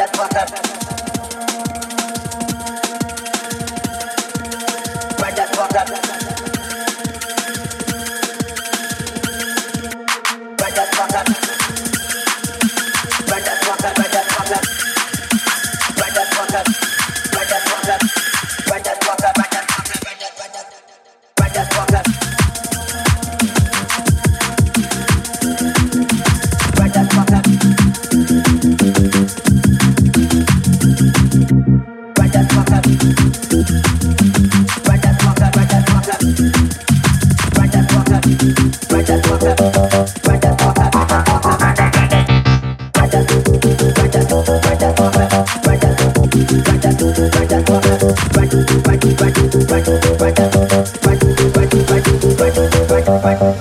just fuck up. Bye.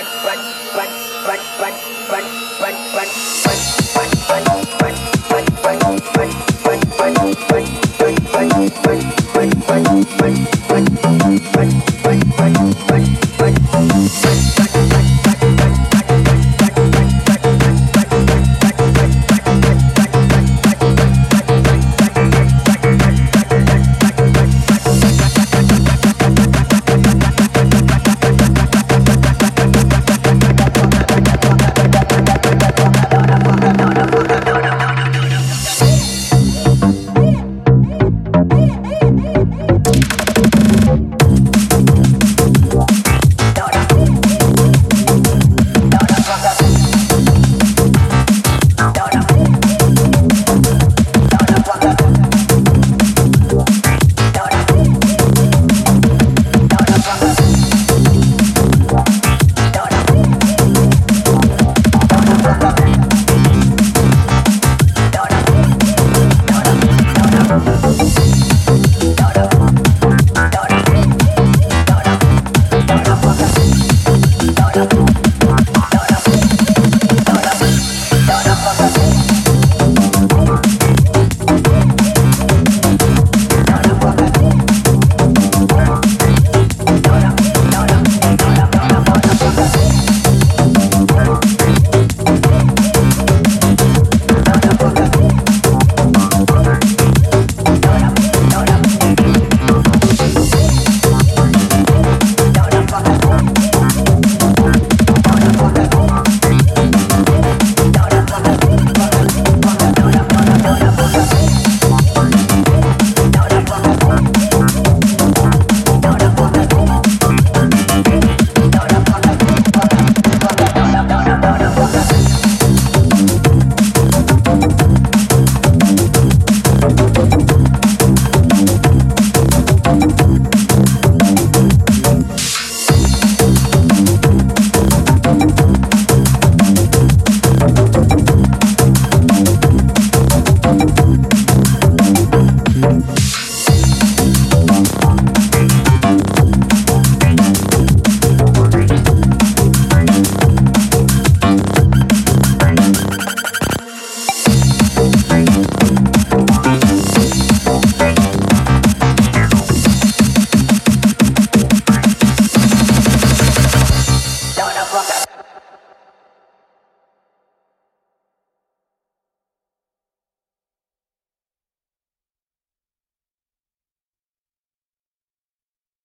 but but but but but but